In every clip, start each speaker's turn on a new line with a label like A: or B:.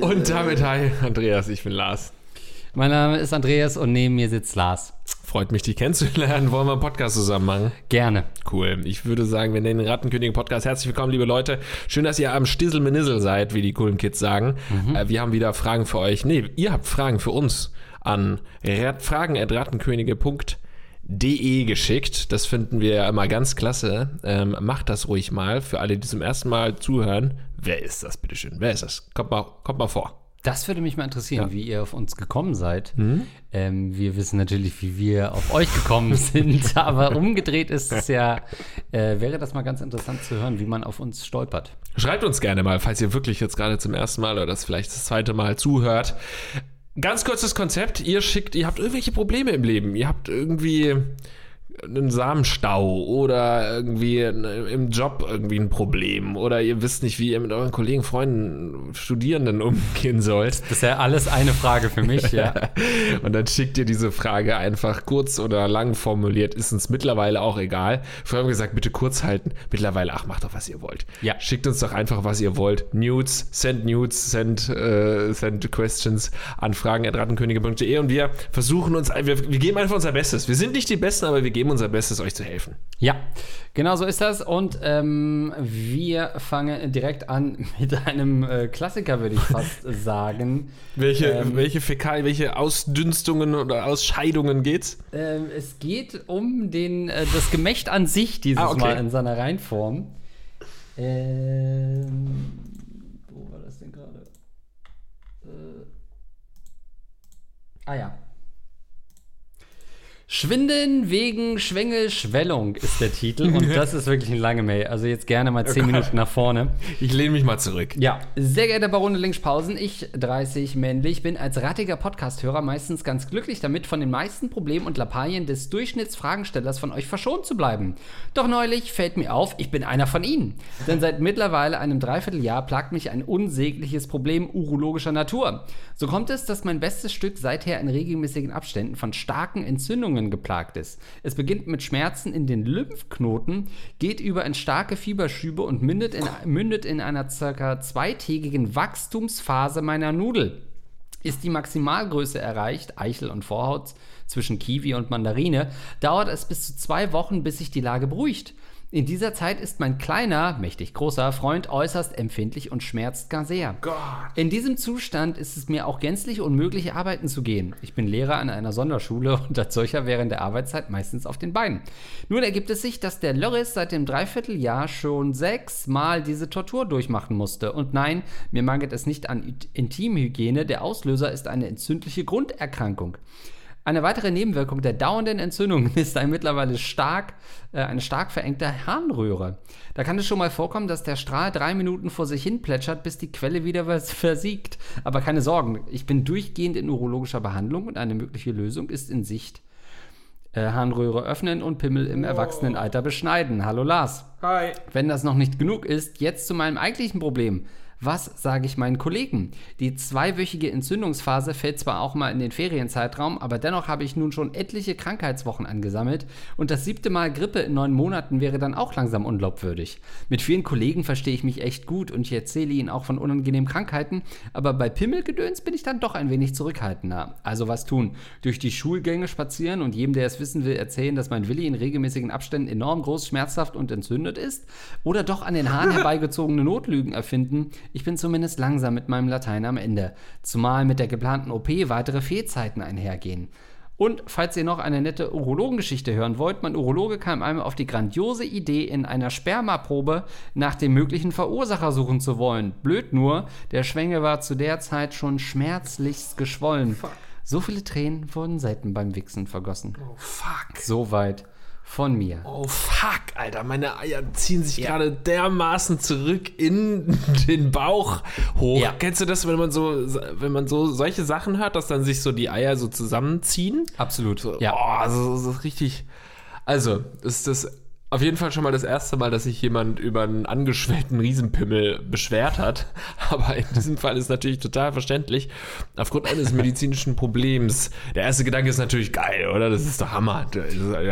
A: Und damit hi, Andreas, ich bin Lars.
B: Mein Name ist Andreas und neben mir sitzt Lars.
A: Freut mich, dich kennenzulernen. Wollen wir einen Podcast zusammen machen?
B: Gerne.
A: Cool. Ich würde sagen, wir nennen den Rattenkönig-Podcast. Herzlich willkommen, liebe Leute. Schön, dass ihr am Stissel seid, wie die coolen Kids sagen.
B: Mhm.
A: Äh, wir haben wieder Fragen für euch. Nee, ihr habt Fragen für uns an fragen.rattenkönige.de geschickt. Das finden wir ja immer ganz klasse. Ähm, macht das ruhig mal. Für alle, die zum ersten Mal zuhören. Wer ist das, bitteschön? Wer ist das? Kommt mal, kommt mal vor.
B: Das würde mich mal interessieren, wie ihr auf uns gekommen seid.
A: Mhm.
B: Ähm, wir wissen natürlich, wie wir auf euch gekommen sind, aber umgedreht ist es ja, äh, wäre das mal ganz interessant zu hören, wie man auf uns stolpert.
A: Schreibt uns gerne mal, falls ihr wirklich jetzt gerade zum ersten Mal oder das vielleicht das zweite Mal zuhört. Ganz kurzes Konzept. Ihr schickt, ihr habt irgendwelche Probleme im Leben. Ihr habt irgendwie einen Samenstau oder irgendwie im Job irgendwie ein Problem oder ihr wisst nicht, wie ihr mit euren Kollegen, Freunden, Studierenden umgehen sollt.
B: Das ist ja alles eine Frage für mich, ja.
A: Und dann schickt ihr diese Frage einfach kurz oder lang formuliert. Ist uns mittlerweile auch egal. Vorher haben wir gesagt, bitte kurz halten. Mittlerweile, ach, macht doch, was ihr wollt.
B: Ja.
A: Schickt uns doch einfach, was ihr wollt. Nudes, send Nudes, send, äh, send questions an fragen.rattenkönige.de und wir versuchen uns, wir, wir geben einfach unser Bestes. Wir sind nicht die Besten, aber wir geben unser Bestes, euch zu helfen.
B: Ja, genau so ist das. Und ähm, wir fangen direkt an mit einem äh, Klassiker, würde ich fast sagen.
A: Welche,
B: Ähm,
A: welche Fäkal, welche Ausdünstungen oder Ausscheidungen geht's?
B: Ähm, es geht um den, äh, das Gemächt an sich dieses
A: Ah, okay.
B: Mal in seiner Reinform. Ähm, wo war das denn gerade? Äh, ah ja. Schwinden wegen Schwängelschwellung ist der Titel und das ist wirklich eine lange Mail. Also jetzt gerne mal 10
A: Gott.
B: Minuten nach vorne.
A: Ich lehne mich mal zurück.
B: Ja, sehr geehrter Barone Linkspausen, ich, 30 männlich, bin als rattiger Podcast-Hörer meistens ganz glücklich damit, von den meisten Problemen und Lappalien des Durchschnittsfragenstellers von euch verschont zu bleiben. Doch neulich fällt mir auf, ich bin einer von ihnen. Denn seit mittlerweile einem Dreivierteljahr plagt mich ein unsägliches Problem urologischer Natur. So kommt es, dass mein bestes Stück seither in regelmäßigen Abständen von starken Entzündungen geplagt ist. Es beginnt mit Schmerzen in den Lymphknoten, geht über in starke Fieberschübe und mündet in, mündet in einer circa zweitägigen Wachstumsphase meiner Nudel. Ist die Maximalgröße erreicht, Eichel und Vorhaut zwischen Kiwi und Mandarine, dauert es bis zu zwei Wochen, bis sich die Lage beruhigt. In dieser Zeit ist mein kleiner, mächtig großer Freund äußerst empfindlich und schmerzt gar sehr. In diesem Zustand ist es mir auch gänzlich unmöglich, arbeiten zu gehen. Ich bin Lehrer an einer Sonderschule und als solcher während der Arbeitszeit meistens auf den Beinen. Nun ergibt es sich, dass der Loris seit dem Dreivierteljahr schon sechsmal diese Tortur durchmachen musste. Und nein, mir mangelt es nicht an Intimhygiene. Der Auslöser ist eine entzündliche Grunderkrankung. Eine weitere Nebenwirkung der dauernden Entzündungen ist ein mittlerweile stark, äh, eine stark verengte Harnröhre. Da kann es schon mal vorkommen, dass der Strahl drei Minuten vor sich hin plätschert, bis die Quelle wieder vers- versiegt. Aber keine Sorgen, ich bin durchgehend in urologischer Behandlung und eine mögliche Lösung ist in Sicht. Äh, Harnröhre öffnen und Pimmel im Erwachsenenalter beschneiden. Hallo Lars.
A: Hi.
B: Wenn das noch nicht genug ist, jetzt zu meinem eigentlichen Problem. Was sage ich meinen Kollegen? Die zweiwöchige Entzündungsphase fällt zwar auch mal in den Ferienzeitraum, aber dennoch habe ich nun schon etliche Krankheitswochen angesammelt und das siebte Mal Grippe in neun Monaten wäre dann auch langsam unglaubwürdig. Mit vielen Kollegen verstehe ich mich echt gut und ich erzähle ihnen auch von unangenehmen Krankheiten, aber bei Pimmelgedöns bin ich dann doch ein wenig zurückhaltender. Also was tun? Durch die Schulgänge spazieren und jedem, der es wissen will, erzählen, dass mein Willi in regelmäßigen Abständen enorm groß, schmerzhaft und entzündet ist? Oder doch an den Haaren herbeigezogene Notlügen erfinden? Ich bin zumindest langsam mit meinem Latein am Ende. Zumal mit der geplanten OP weitere Fehlzeiten einhergehen. Und falls ihr noch eine nette Urologengeschichte hören wollt, mein Urologe kam einmal auf die grandiose Idee, in einer Spermaprobe nach dem möglichen Verursacher suchen zu wollen. Blöd nur, der Schwengel war zu der Zeit schon schmerzlichst geschwollen. So viele Tränen wurden selten beim Wichsen vergossen.
A: Oh, fuck.
B: Soweit von mir.
A: Oh, fuck, Alter. Meine Eier ziehen sich gerade dermaßen zurück in den Bauch hoch.
B: Ja.
A: Kennst du das, wenn man so, wenn man so solche Sachen hört, dass dann sich so die Eier so zusammenziehen?
B: Absolut.
A: So,
B: Ja.
A: Oh, so, so richtig. Also, ist das auf jeden Fall schon mal das erste Mal, dass sich jemand über einen angeschwellten Riesenpimmel beschwert hat. Aber in diesem Fall ist natürlich total verständlich. Aufgrund eines medizinischen Problems. Der erste Gedanke ist natürlich geil, oder? Das ist doch Hammer. Du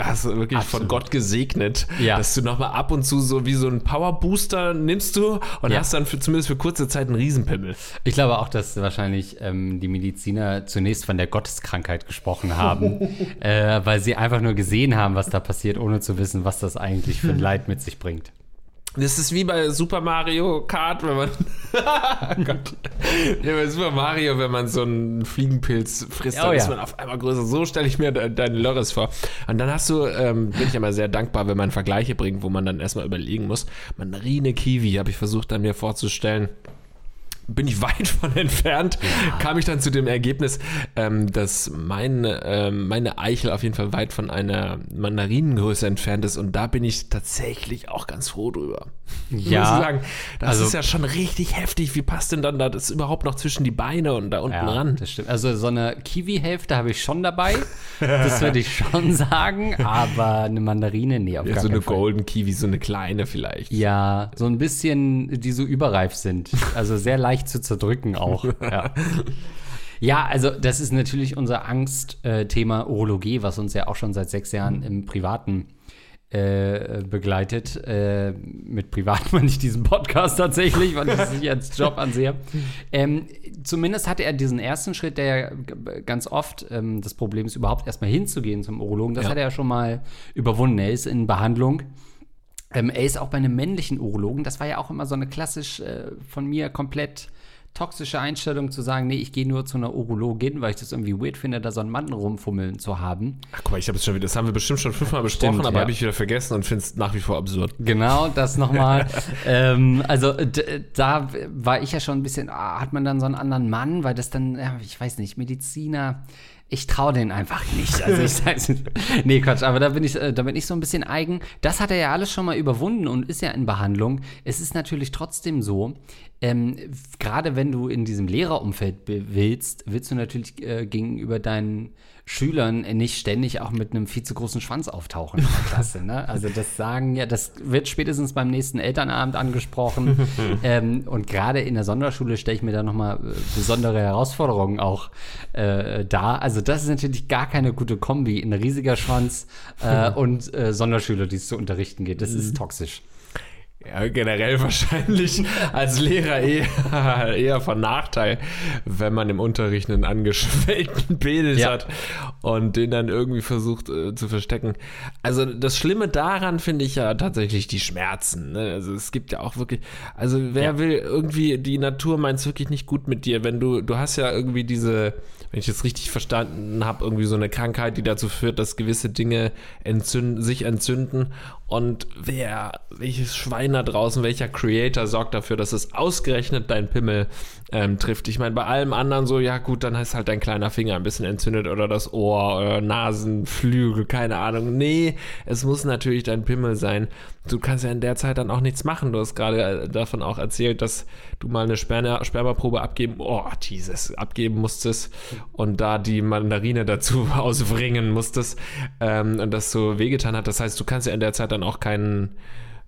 A: hast wirklich Absolut. von Gott gesegnet, ja. dass du nochmal ab und zu so wie so einen Powerbooster nimmst du und ja. hast dann für, zumindest für kurze Zeit einen Riesenpimmel.
B: Ich glaube auch, dass wahrscheinlich ähm, die Mediziner zunächst von der Gotteskrankheit gesprochen haben, äh, weil sie einfach nur gesehen haben, was da passiert, ohne zu wissen, was das eigentlich eigentlich für ein Leid mit sich bringt.
A: Das ist wie bei Super Mario Kart, wenn man. oh Gott. Ja, bei Super Mario, wenn man so einen Fliegenpilz frisst, dann oh, ja. ist man auf einmal größer. So stelle ich mir deine Lörres vor. Und dann hast du, ähm, bin ich immer sehr dankbar, wenn man Vergleiche bringt, wo man dann erstmal überlegen muss. Mandarine, Kiwi, habe ich versucht, dann mir vorzustellen bin ich weit von entfernt, ja. kam ich dann zu dem Ergebnis, ähm, dass mein, äh, meine Eichel auf jeden Fall weit von einer Mandarinengröße entfernt ist und da bin ich tatsächlich auch ganz froh drüber. Ja. Muss ich sagen, das also, ist ja schon richtig heftig. Wie passt denn dann da das überhaupt noch zwischen die Beine und da unten ja, ran?
B: Das stimmt. Also so eine Kiwi-Hälfte habe ich schon dabei. das würde ich schon sagen, aber eine Mandarine, nee,
A: auf ja, gar so eine Fall. Golden Kiwi, so eine kleine vielleicht.
B: Ja, so ein bisschen, die so überreif sind. Also sehr leicht leicht zu zerdrücken auch. ja. Ja, also das ist natürlich unser Angstthema äh, Urologie, was uns ja auch schon seit sechs Jahren im Privaten äh, begleitet. Äh, mit privat meine ich diesen Podcast tatsächlich, weil ich es nicht als Job ansehe. Ähm, zumindest hatte er diesen ersten Schritt, der ja ganz oft ähm, das Problem ist, überhaupt erstmal hinzugehen zum Urologen. Das ja. hat er ja schon mal überwunden. Er ist in Behandlung. Ähm, er ist auch bei einem männlichen Urologen. Das war ja auch immer so eine klassisch äh, von mir komplett toxische Einstellung zu sagen, nee, ich gehe nur zu einer Urologin, weil ich das irgendwie weird finde, da so einen Mann rumfummeln zu haben.
A: Ach guck mal, ich habe es schon wieder, das haben wir bestimmt schon fünfmal besprochen, Stimmt, aber ja. habe ich wieder vergessen und finde es nach wie vor absurd.
B: Genau, das nochmal. ähm, also da war ich ja schon ein bisschen, ah, hat man dann so einen anderen Mann, weil das dann, ja, ich weiß nicht, Mediziner ich traue den einfach nicht. Also ich sag's Nee, Quatsch, aber da bin ich, äh, da bin ich so ein bisschen eigen. Das hat er ja alles schon mal überwunden und ist ja in Behandlung. Es ist natürlich trotzdem so, ähm, gerade wenn du in diesem Lehrerumfeld willst, willst du natürlich äh, gegenüber deinen Schülern nicht ständig auch mit einem viel zu großen Schwanz auftauchen in der Klasse. Ne? Also das sagen ja, das wird spätestens beim nächsten Elternabend angesprochen. ähm, und gerade in der Sonderschule stelle ich mir da nochmal äh, besondere Herausforderungen auch äh, dar. Also das ist natürlich gar keine gute Kombi, ein riesiger Schwanz äh, und äh, Sonderschüler, die es zu unterrichten geht. Das ist mhm. toxisch.
A: Ja, generell wahrscheinlich als Lehrer eher, eher von Nachteil, wenn man im Unterricht einen angeschwellten Penis ja. hat und den dann irgendwie versucht äh, zu verstecken. Also das Schlimme daran finde ich ja tatsächlich die Schmerzen. Ne? Also es gibt ja auch wirklich, also wer ja. will irgendwie, die Natur meint es wirklich nicht gut mit dir, wenn du, du hast ja irgendwie diese wenn ich es richtig verstanden habe, irgendwie so eine Krankheit, die dazu führt, dass gewisse Dinge entzünden, sich entzünden. Und wer, welches Schwein da draußen, welcher Creator sorgt dafür, dass es ausgerechnet dein Pimmel ähm, trifft? Ich meine, bei allem anderen so, ja gut, dann ist halt dein kleiner Finger ein bisschen entzündet oder das Ohr oder Nasenflügel, keine Ahnung. Nee, es muss natürlich dein Pimmel sein. Du kannst ja in der Zeit dann auch nichts machen. Du hast gerade äh, davon auch erzählt, dass du mal eine Sperma Spermaprobe abgeben, oh, dieses, abgeben musstest und da die Mandarine dazu auswringen musstest ähm, und das so wehgetan hat. Das heißt, du kannst ja in der Zeit dann auch keinen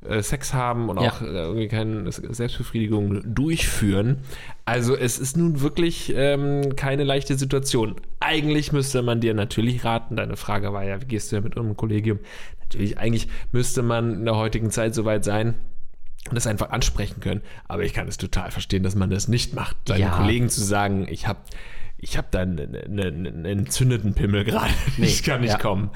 A: äh, Sex haben und ja. auch äh, irgendwie keine Selbstbefriedigung durchführen. Also es ist nun wirklich ähm, keine leichte Situation. Eigentlich müsste man dir natürlich raten, deine Frage war ja, wie gehst du ja mit einem Kollegium? Natürlich, eigentlich müsste man in der heutigen Zeit soweit sein, und das einfach ansprechen können. Aber ich kann es total verstehen, dass man das nicht macht, seinen ja. Kollegen zu sagen, ich habe ich hab da einen, einen, einen entzündeten Pimmel gerade, nee, ich kann nicht ja. kommen.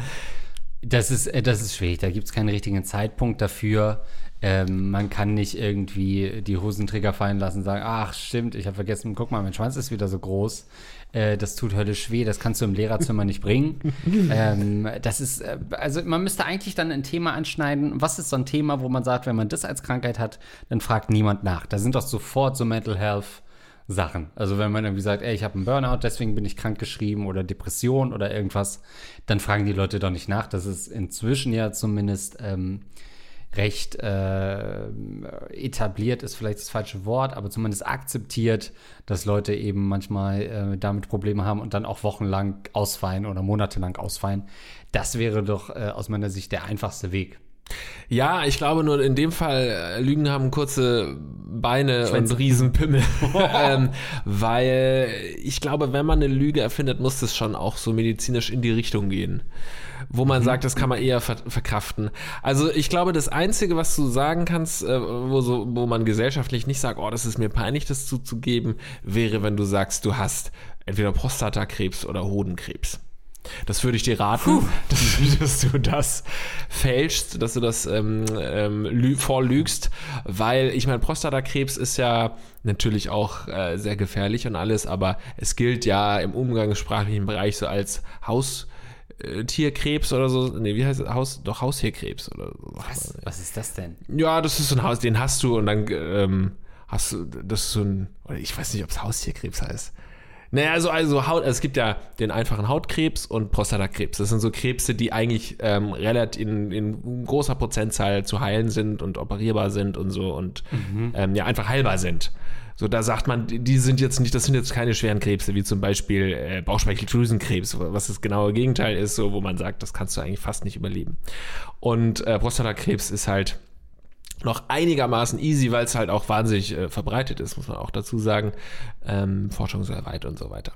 B: Das ist, äh, das ist schwierig, da gibt es keinen richtigen Zeitpunkt dafür. Ähm, man kann nicht irgendwie die Hosenträger fallen lassen und sagen, ach stimmt, ich habe vergessen, guck mal, mein Schwanz ist wieder so groß. Äh, das tut höllisch weh, das kannst du im Lehrerzimmer nicht bringen. Ähm, das ist, äh, also man müsste eigentlich dann ein Thema anschneiden. Was ist so ein Thema, wo man sagt, wenn man das als Krankheit hat, dann fragt niemand nach. Da sind doch sofort so Mental Health Sachen. Also wenn man irgendwie sagt, ey, ich habe einen Burnout, deswegen bin ich krank geschrieben oder Depression oder irgendwas, dann fragen die Leute doch nicht nach. Das ist inzwischen ja zumindest ähm, recht äh, etabliert, ist vielleicht das falsche Wort, aber zumindest akzeptiert, dass Leute eben manchmal äh, damit Probleme haben und dann auch wochenlang ausfallen oder monatelang ausfallen. Das wäre doch äh, aus meiner Sicht der einfachste Weg.
A: Ja, ich glaube nur in dem Fall, äh, Lügen haben kurze Beine
B: Schwänze.
A: und Riesenpimmel. ähm, weil ich glaube, wenn man eine Lüge erfindet, muss das schon auch so medizinisch in die Richtung gehen. Wo man sagt, das kann man eher ver verkraften. Also ich glaube, das Einzige, was du sagen kannst, äh, wo, so, wo man gesellschaftlich nicht sagt, oh, das ist mir peinlich, das zuzugeben, wäre, wenn du sagst, du hast entweder Prostatakrebs oder Hodenkrebs. Das würde ich dir raten, dass, dass du das fälschst, dass du das ähm, ähm, lü vorlügst, weil ich meine, Prostatakrebs ist ja natürlich auch äh, sehr gefährlich und alles, aber es gilt ja im umgangssprachlichen Bereich so als Haustierkrebs oder so. Nee, wie heißt es? Haus, doch Haustierkrebs oder so.
B: Was, was ist das denn?
A: Ja, das ist so ein Haus, den hast du und dann ähm, hast du, das ist so ein, ich weiß nicht, ob es Haustierkrebs heißt. Naja, also, also Haut, es gibt ja den einfachen Hautkrebs und Prostatakrebs. Das sind so Krebse, die eigentlich ähm, relativ in, in großer Prozentzahl zu heilen sind und operierbar sind und so und ähm, ja, einfach heilbar sind. So, da sagt man, die- die sind jetzt nicht, das sind jetzt keine schweren Krebse, wie zum Beispiel äh, Bauchspeicheldrüsenkrebs, was das genaue Gegenteil ist, so, wo man sagt, das kannst du eigentlich fast nicht überleben. Und äh, Prostatakrebs ist halt noch einigermaßen easy, weil es halt auch wahnsinnig äh, verbreitet ist, muss man auch dazu sagen. Ähm, Forschung sehr weit und so weiter.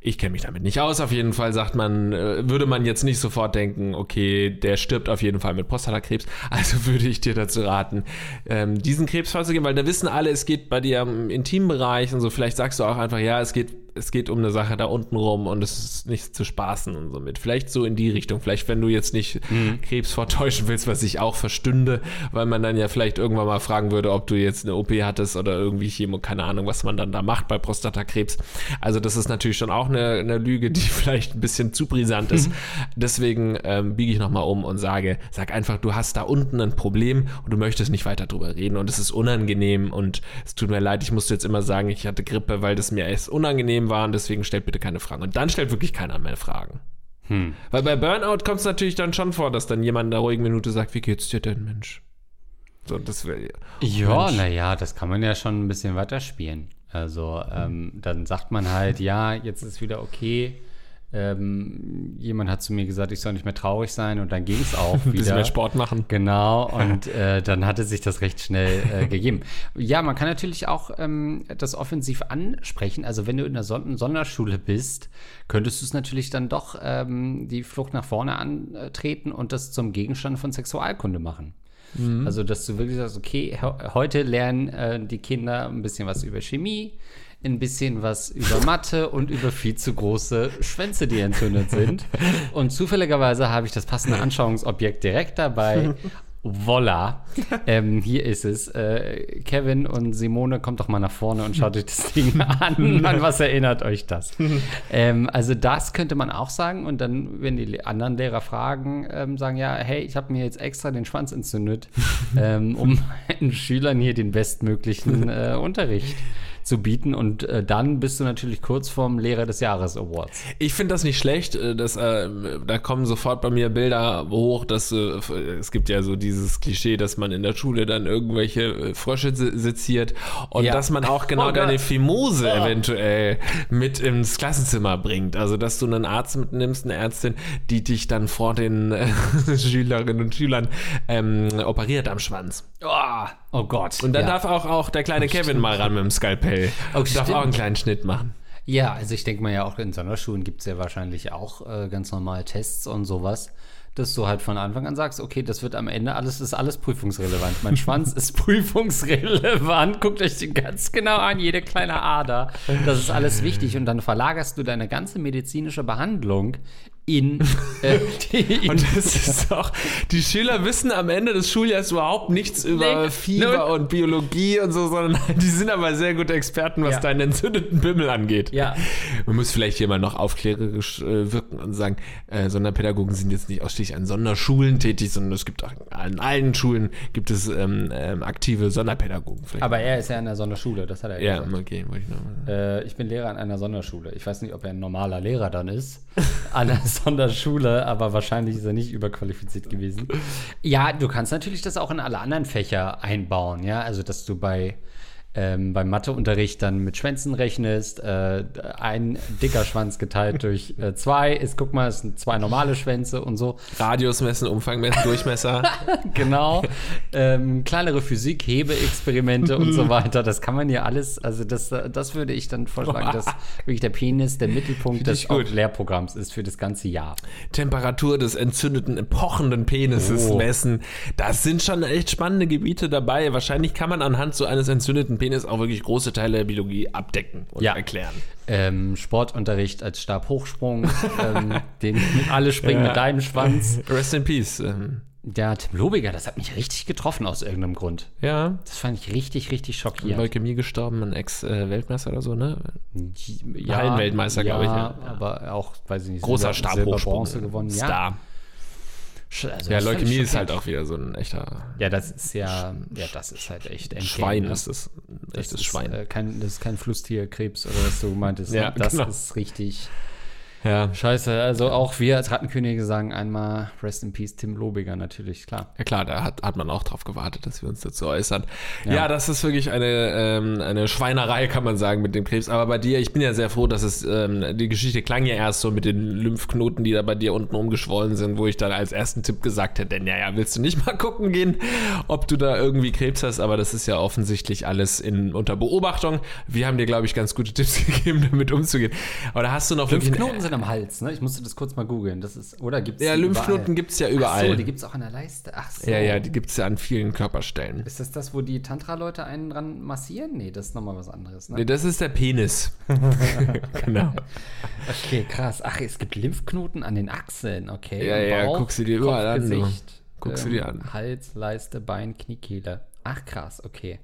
A: Ich kenne mich damit nicht aus. Auf jeden Fall sagt man, äh, würde man jetzt nicht sofort denken, okay, der stirbt auf jeden Fall mit Prostatakrebs. Also würde ich dir dazu raten, ähm, diesen Krebs vorzugehen, weil da wissen alle, es geht bei dir im Intimbereich und so. Vielleicht sagst du auch einfach, ja, es geht es geht um eine Sache da unten rum und es ist nicht zu spaßen und so mit. Vielleicht so in die Richtung. Vielleicht, wenn du jetzt nicht Krebs vortäuschen willst, was ich auch verstünde, weil man dann ja vielleicht irgendwann mal fragen würde, ob du jetzt eine OP hattest oder irgendwie Chemo, keine Ahnung, was man dann da macht bei Prostatakrebs. Also das ist natürlich schon auch eine, eine Lüge, die vielleicht ein bisschen zu brisant ist. Deswegen ähm, biege ich nochmal um und sage, sag einfach, du hast da unten ein Problem und du möchtest nicht weiter drüber reden und es ist unangenehm und es tut mir leid, ich musste jetzt immer sagen, ich hatte Grippe, weil das mir erst unangenehm war und deswegen stellt bitte keine Fragen. Und dann stellt wirklich keiner mehr Fragen. Weil bei Burnout kommt es natürlich dann schon vor, dass dann jemand in der ruhigen Minute sagt, wie geht's dir denn, Mensch? So, das wäre
B: Ja, naja, das kann man ja schon ein bisschen weiterspielen. Also ähm, dann sagt man halt, ja, jetzt ist wieder okay. Ähm, jemand hat zu mir gesagt, ich soll nicht mehr traurig sein und dann ging es auch
A: ein bisschen
B: wieder.
A: mehr Sport machen.
B: Genau, und äh, dann hatte sich das recht schnell äh, gegeben. Ja, man kann natürlich auch ähm, das offensiv ansprechen. Also wenn du in der Son Sonderschule bist, könntest du es natürlich dann doch ähm, die Flucht nach vorne antreten und das zum Gegenstand von Sexualkunde machen. Also, dass du wirklich sagst, okay, he heute lernen äh, die Kinder ein bisschen was über Chemie, ein bisschen was über Mathe und über viel zu große Schwänze, die entzündet sind. Und zufälligerweise habe ich das passende Anschauungsobjekt direkt dabei. Voila. Ähm, hier ist es. Äh, Kevin und Simone, kommt doch mal nach vorne und schaut euch das Ding an. An was erinnert euch das? ähm, also das könnte man auch sagen. Und dann, wenn die anderen Lehrer fragen, ähm, sagen, ja, hey, ich habe mir jetzt extra den Schwanz entzündet, ähm, um meinen Schülern hier den bestmöglichen äh, Unterricht zu bieten. Und äh, dann bist du natürlich kurz vorm Lehrer des Jahres Awards.
A: Ich finde das nicht schlecht. äh, Das, äh, da kommen sofort bei mir Bilder hoch, dass äh, es gibt ja so dieses Klischee, dass man in der Schule dann irgendwelche äh, Frösche se- seziert und
B: Ja.
A: dass man auch genau
B: Oh
A: deine Fimose eventuell mit ins Klassenzimmer bringt. Also dass du einen Arzt mitnimmst, eine Ärztin, die dich dann vor den äh, Schülerinnen und Schülern ähm, operiert am Schwanz.
B: Oh, oh Gott.
A: Und dann
B: ja.
A: darf auch, auch der kleine Kevin mal ran mit dem Skalpell.
B: Oh,
A: darf auch einen kleinen Schnitt machen.
B: Ja, also ich denke mal ja auch in Sonderschulen gibt es ja wahrscheinlich auch äh, ganz normal Tests und sowas, dass du halt von Anfang an sagst, okay, das wird am Ende alles, ist alles prüfungsrelevant. Mein Schwanz ist prüfungsrelevant. Guckt euch den ganz genau an, jede kleine Ader. Das ist alles wichtig. Und dann verlagerst du deine ganze medizinische Behandlung in, äh, die,
A: Und das ist auch, die Schüler wissen am Ende des Schuljahres überhaupt nichts über
B: Nee.
A: Fieber und Biologie und so, sondern die sind aber sehr gute Experten, was
B: Ja.
A: deinen entzündeten Bimmel angeht.
B: Ja.
A: Man muss vielleicht hier mal noch aufklärerisch äh, wirken und sagen, äh, Sonderpädagogen sind jetzt nicht ausschließlich an Sonderschulen tätig, sondern es gibt auch an allen Schulen gibt es ähm, ähm, aktive Sonderpädagogen. Vielleicht.
B: aber er ist ja in der Sonderschule, das hat er
A: ja,
B: gesagt.
A: okay, wollte ich noch.
B: Äh, ich bin Lehrer an einer Sonderschule. Ich weiß nicht, ob er ein normaler Lehrer dann ist. An der Sonderschule, aber wahrscheinlich ist er nicht überqualifiziert gewesen. Ja, du kannst natürlich das auch in alle anderen Fächer einbauen, ja. Also, dass du bei ähm, beim Matheunterricht dann mit Schwänzen rechnest, äh, ein dicker Schwanz geteilt durch äh, zwei ist, guck mal, es sind zwei normale Schwänze und so.
A: Radius messen, Umfang messen, Durchmesser.
B: genau. Ähm, kleinere Physik, Hebeexperimente und so weiter. Das kann man ja alles, also das, das würde ich dann vorschlagen, dass wirklich der Penis der Mittelpunkt des. Lehrprogramms ist für das ganze Jahr.
A: Temperatur des entzündeten, pochenden Penises
B: Oh.
A: messen. Das sind schon echt spannende Gebiete dabei. Wahrscheinlich kann man anhand so eines entzündeten Penis auch wirklich große Teile der Biologie abdecken und
B: Ja.
A: erklären.
B: Ähm, Sportunterricht als Stabhochsprung, ähm, den alle springen mit deinem Schwanz.
A: Rest in Peace. Ähm,
B: Ja, Tim Lobiger, das hat mich richtig getroffen aus irgendeinem Grund.
A: ja,
B: Das fand ich richtig, richtig schockierend.
A: Leukämie gestorben, ein Ex-Weltmeister oder so, ne?
B: ja,
A: Hallenweltmeister,
B: ja,
A: glaub ich, ja.
B: aber auch, weiß ich nicht,
A: Großer
B: Silber- Silber,
A: Stabhochsprung.
B: Gewonnen. Ja,
A: Star.
B: Also
A: Ja, Leukämie ist halt auch wieder so ein echter
B: Ja, das ist ja, ja, das ist halt echt Endgame,
A: Schwein,
B: ne?
A: ist das. Ein
B: Das
A: echtes
B: ist,
A: Schwein.
B: Äh, kein, das ist kein Flusstierkrebs oder was du meintest.
A: Ja,
B: ne? Das
A: genau.
B: ist richtig
A: ja.
B: scheiße. Also auch wir als Rattenkönige sagen einmal Rest in Peace Tim Lobiger natürlich, klar.
A: Ja klar, da hat, hat man auch drauf gewartet, dass wir uns dazu äußern. Ja,
B: Ja.
A: das ist wirklich eine, ähm, eine Schweinerei, kann man sagen, mit dem Krebs. Aber bei dir, ich bin ja sehr froh, dass es, ähm, die Geschichte klang ja erst so mit den Lymphknoten, die da bei dir unten umgeschwollen sind, wo ich dann als ersten Tipp gesagt hätte, denn ja, ja, willst du nicht mal gucken gehen, ob du da irgendwie Krebs hast, aber das ist ja offensichtlich alles in, unter Beobachtung. Wir haben dir, glaube ich, ganz gute Tipps gegeben, damit umzugehen. Aber da hast du noch wirklich...
B: Lymphknoten sind am Hals, ne? Ich musste das kurz mal googeln. Das ist, oder gibt's
A: Ja, Lymphknoten
B: überall?
A: gibt's ja
B: Ach
A: überall.
B: so, die gibt's auch an der Leiste. Ach so.
A: ja, ja, die gibt es ja an vielen Körperstellen.
B: Ist das das, wo die Tantra-Leute einen dran massieren? Nee, das ist nochmal was anderes, ne?
A: Nee, das ist der Penis. genau.
B: Okay, krass. Ach, es gibt Lymphknoten an den Achseln, okay.
A: Ja, ja, guck sie dir überall an.
B: Gesicht,
A: Guck sie
B: ähm,
A: dir an.
B: Hals, Leiste, Bein, Kniekehle. Ach, krass, okay.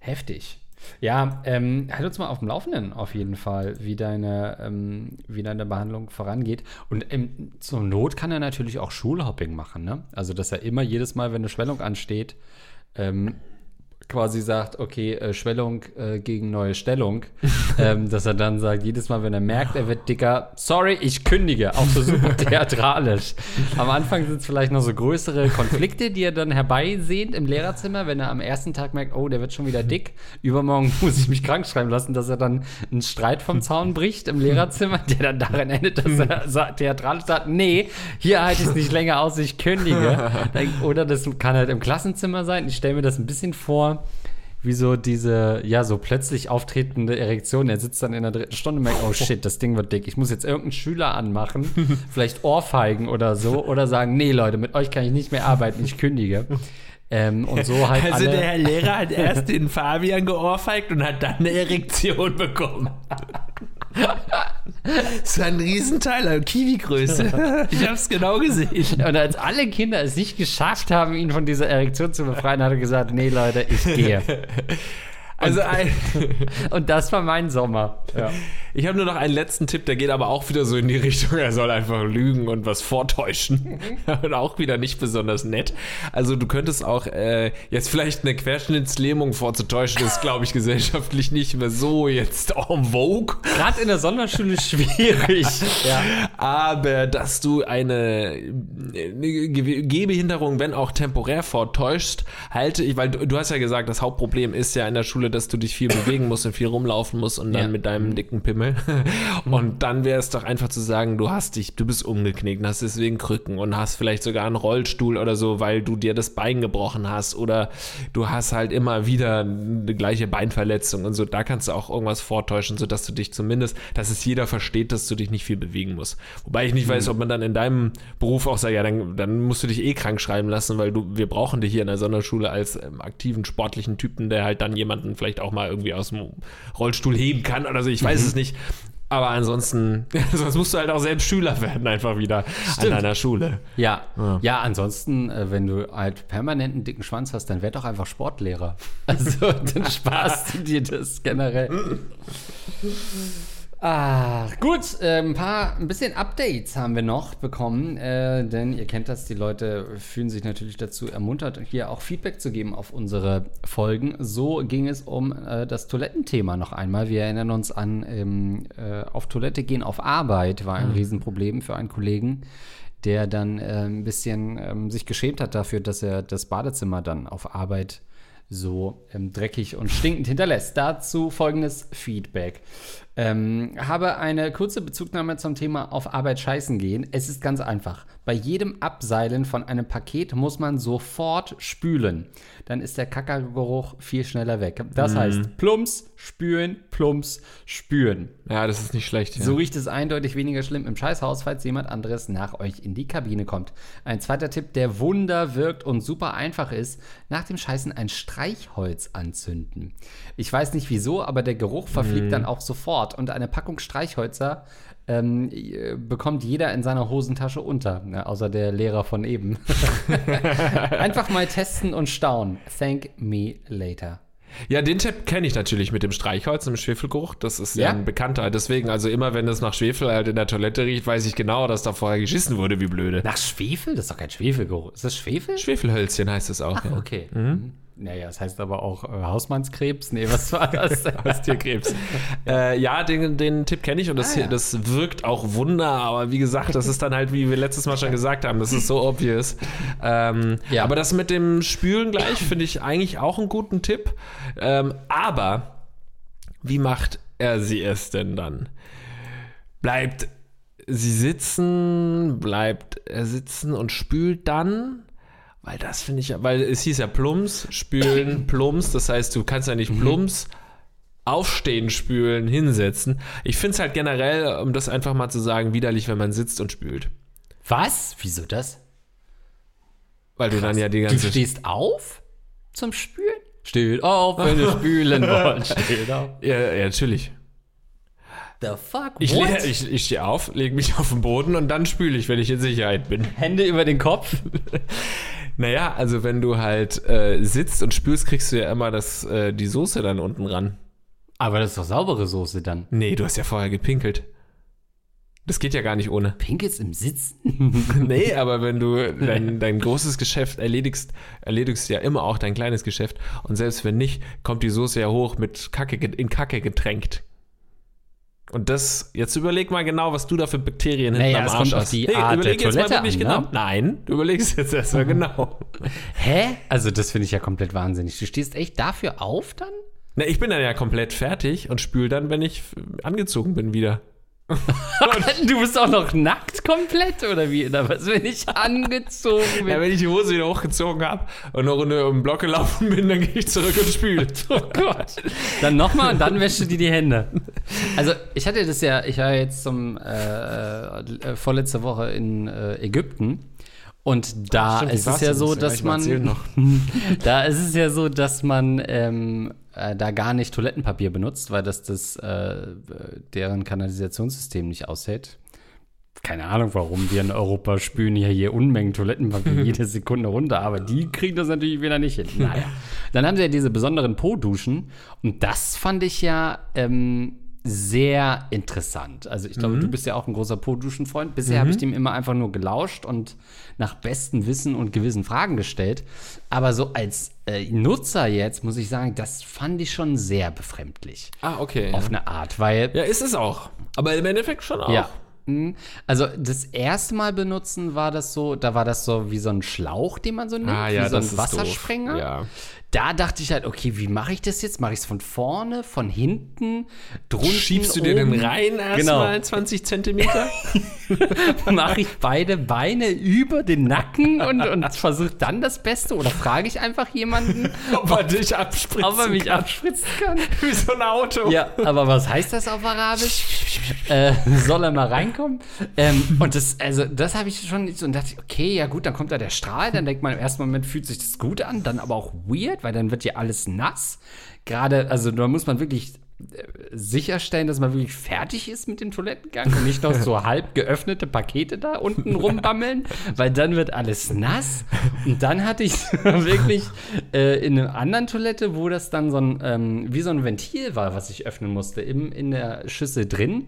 B: Heftig. Ja, ähm, halt uns mal auf dem Laufenden auf jeden Fall, wie deine, ähm, wie deine Behandlung vorangeht. Und ähm, zur Not kann er natürlich auch Schulhopping machen, ne? Also, dass er immer jedes Mal, wenn eine Schwellung ansteht, ähm, quasi sagt, okay, äh, Schwellung äh, gegen neue Stellung, ähm, dass er dann sagt, jedes Mal, wenn er merkt, er wird dicker, sorry, ich kündige, auch so super theatralisch. Am Anfang sind es vielleicht noch so größere Konflikte, die er dann herbeisehnt im Lehrerzimmer, wenn er am ersten Tag merkt, oh, der wird schon wieder dick, übermorgen muss ich mich krank schreiben lassen, dass er dann einen Streit vom Zaun bricht im Lehrerzimmer, der dann darin endet, dass er theatralisch sagt, nee, hier halte ich es nicht länger aus, ich kündige. Oder das kann halt im Klassenzimmer sein. Ich stelle mir das ein bisschen vor, wie so diese, ja, so plötzlich auftretende Erektion. Er sitzt dann in der dritten Stunde und merkt, oh shit, das Ding wird dick. Ich muss jetzt irgendeinen Schüler anmachen, vielleicht Ohrfeigen oder so, oder sagen, nee, Leute, mit euch kann ich nicht mehr arbeiten, ich kündige. Ähm, und so halt
A: Also
B: alle,
A: der Herr Lehrer hat erst den Fabian geohrfeigt und hat dann eine Erektion bekommen. Das war ein Riesenteil, Kiwi-Größe. Ich hab's genau gesehen.
B: Und als alle Kinder es nicht geschafft haben, ihn von dieser Erektion zu befreien, hat er gesagt, nee, Leute, ich gehe.
A: Also ein,
B: Und das war mein Sommer. Ja.
A: ich habe nur noch einen letzten Tipp, der geht aber auch wieder so in die Richtung, er soll einfach lügen und was vortäuschen. und auch wieder nicht besonders nett. Also du könntest auch äh, jetzt vielleicht eine Querschnittslähmung vorzutäuschen, ist glaube ich gesellschaftlich nicht mehr so jetzt en vogue.
B: Gerade in der Sonderschule schwierig. ja.
A: Aber dass du eine, eine Ge- Gehbehinderung, wenn auch temporär vortäuschst, halte ich, weil du, du hast ja gesagt, das Hauptproblem ist ja in der Schule, dass du dich viel bewegen musst und viel rumlaufen musst und dann
B: Ja.
A: mit deinem dicken Pimmel. Und dann wäre es doch einfach zu sagen, du hast dich, du bist umgeknickt, und hast deswegen Krücken und hast vielleicht sogar einen Rollstuhl oder so, weil du dir das Bein gebrochen hast oder du hast halt immer wieder eine gleiche Beinverletzung und so. Da kannst du auch irgendwas vortäuschen, sodass du dich zumindest, dass es jeder versteht, dass du dich nicht viel bewegen musst. Wobei ich nicht weiß, ob man dann in deinem Beruf auch sagt, ja, dann, dann musst du dich eh krank schreiben lassen, weil du, wir brauchen dich hier in der Sonderschule als ähm, aktiven sportlichen Typen, der halt dann jemanden vielleicht auch mal irgendwie aus dem Rollstuhl heben kann oder so. Ich weiß es nicht. Aber ansonsten, sonst musst du halt auch selbst Schüler werden, einfach wieder an
B: Stimmt.
A: deiner Schule.
B: Ja. ja, ansonsten, äh, wenn du halt permanent einen dicken Schwanz hast, dann werd doch einfach Sportlehrer. Also, dann sparst du dir das generell. Ah, gut, äh, ein paar, ein bisschen Updates haben wir noch bekommen, äh, denn ihr kennt das, die Leute fühlen sich natürlich dazu ermuntert, hier auch Feedback zu geben auf unsere Folgen. So ging es um äh, das Toilettenthema noch einmal. Wir erinnern uns an ähm, äh, auf Toilette gehen auf Arbeit war ein Riesenproblem für einen Kollegen, der dann äh, ein bisschen ähm, sich geschämt hat dafür, dass er das Badezimmer dann auf Arbeit so ähm, dreckig und stinkend hinterlässt. Dazu folgendes Feedback. Ähm, habe eine kurze Bezugnahme zum Thema auf Arbeit scheißen gehen. Es ist ganz einfach. Bei jedem Abseilen von einem Paket muss man sofort spülen. Dann ist der Kackergeruch viel schneller weg. Das heißt, plumps, spülen, plumps, spülen.
A: Ja, das ist nicht schlecht. Ja.
B: So riecht es eindeutig weniger schlimm im Scheißhaus, falls jemand anderes nach euch in die Kabine kommt. Ein zweiter Tipp, der Wunder wirkt und super einfach ist, nach dem Scheißen ein Streichholz anzünden. Ich weiß nicht wieso, aber der Geruch verfliegt dann auch sofort und eine Packung Streichhölzer ähm, äh, bekommt jeder in seiner Hosentasche unter, ne, außer der Lehrer von eben. Einfach mal testen und staunen. Thank me later.
A: Ja, den Tipp kenne ich natürlich mit dem Streichholz im Schwefelgeruch. Das ist ja ein bekannter. Deswegen, also immer wenn es nach Schwefel halt in der Toilette riecht, weiß ich genau, dass da vorher geschissen wurde, wie blöde.
B: Nach Schwefel? Das ist doch kein Schwefelgeruch. Ist das Schwefel?
A: Schwefelhölzchen heißt es auch. ja.
B: Okay. Mhm. Naja, das heißt aber auch äh, Hausmannskrebs. Nee, was war das?
A: Haustier-Krebs. äh, ja, den, den Tipp kenne ich und das,
B: Ah, ja.
A: das wirkt auch Wunder, aber wie gesagt, das ist dann halt, wie wir letztes Mal schon gesagt haben, das ist so obvious. Ähm,
B: Ja.
A: Aber das mit dem Spülen gleich finde ich eigentlich auch einen guten Tipp. Ähm, aber wie macht er sie es denn dann? Bleibt sie sitzen, bleibt er sitzen und spült dann? Weil das finde ich, ja- weil es hieß ja Plums, spülen, Plums, das heißt, du kannst ja nicht Plums aufstehen, spülen, hinsetzen. Ich finde es halt generell, um das einfach mal zu sagen, widerlich, wenn man sitzt und spült.
B: Was? Wieso das?
A: Weil du dann ja die
B: Du
A: ganze.
B: stehst auf zum Spülen? Steht auf, wenn ihr spülen wollt. Steht auf.
A: ja, ja, natürlich.
B: The fuck?
A: Ich, ich, ich stehe auf, lege mich auf den Boden und dann spüle ich, wenn ich in Sicherheit bin.
B: Hände über den Kopf?
A: Naja, also wenn du halt äh, sitzt und spülst, kriegst du ja immer das, äh, die Soße dann unten ran.
B: Aber das ist doch saubere Soße dann.
A: Nee, du hast ja vorher gepinkelt. Das geht ja gar nicht ohne.
B: Pinkels im Sitzen?
A: Nee, aber wenn du dein, dein großes Geschäft erledigst, erledigst du ja immer auch dein kleines Geschäft. Und selbst wenn nicht, kommt die Soße ja hoch mit Kacke, in Kacke getränkt. Und das, jetzt überleg mal genau, was du da für Bakterien
B: Naja, es
A: Arsch hast.
B: die Art
A: überleg
B: der
A: jetzt mal
B: Toilette
A: wirklich
B: an,
A: genau.
B: ne?
A: Nein, du überlegst jetzt erstmal genau.
B: Hä? Also das finde ich ja komplett wahnsinnig. Du stehst echt dafür auf dann?
A: Na, ich bin dann ja komplett fertig und spül dann, wenn ich angezogen bin wieder.
B: Du bist auch noch nackt komplett oder wie? Oder was, wenn ich angezogen bin?
A: Ja, wenn ich die Hose wieder hochgezogen habe und eine Runde um den Block gelaufen bin, dann gehe ich zurück und spül.
B: Oh Gott. Dann nochmal und dann wäschst du dir die Hände. Also, ich hatte das ja, ich war jetzt zum äh, äh, vorletzte Woche in äh, Ägypten. Und da
A: Stimmt,
B: ist es ja so, dass man. da ist es ja so, dass man ähm, äh, da gar nicht Toilettenpapier benutzt, weil das das äh, deren Kanalisationssystem nicht aushält. Keine Ahnung warum. Wir in Europa spülen ja hier Unmengen Toilettenpapier jede Sekunde runter, aber die kriegen das natürlich wieder nicht hin. Naja. Dann haben sie ja diese besonderen Po-Duschen und das fand ich ja ähm, sehr interessant. Also ich glaube, du bist ja auch ein großer Po-Duschen-Freund. Bisher habe ich dem immer einfach nur gelauscht und nach bestem Wissen und Gewissen Fragen gestellt. Aber so als äh, Nutzer jetzt muss ich sagen, das fand ich schon sehr befremdlich.
A: Ah, okay.
B: Auf eine Art, weil
A: Ja, ist es auch. Aber im Endeffekt schon auch.
B: ja. Mhm. Also das erste Mal benutzen war das so, da war das so wie so ein Schlauch, den man so nimmt,
A: Ah, ja,
B: wie so ein Wassersprenger.
A: Ja.
B: Da dachte ich halt, okay, wie mache ich das jetzt? Mache ich es von vorne, von hinten, drunten,
A: Schiebst du dir den
B: oben?
A: rein
B: Genau.
A: erstmal 20 Zentimeter?
B: Mache ich beide Beine über den Nacken und, und versuche dann das Beste? Oder frage ich einfach jemanden,
A: Ob er dich abspritzt.
B: ob er mich abspritzen kann?
A: Wie so ein Auto.
B: Ja, aber was heißt das auf Arabisch? äh, soll er mal reinkommen? Ähm, und das, also, das habe ich schon so und dachte, okay, ja gut, dann kommt da der Strahl, dann denkt man im ersten Moment fühlt sich das gut an, dann aber auch weird, weil dann wird ja alles nass. Gerade, also da muss man wirklich äh, sicherstellen, dass man wirklich fertig ist mit dem Toilettengang und nicht noch so halb geöffnete Pakete da unten rumbammeln, weil dann wird alles nass. Und dann hatte ich wirklich äh, in einer anderen Toilette, wo das dann so ein, ähm, wie so ein Ventil war, was ich öffnen musste, im, in der Schüssel drin.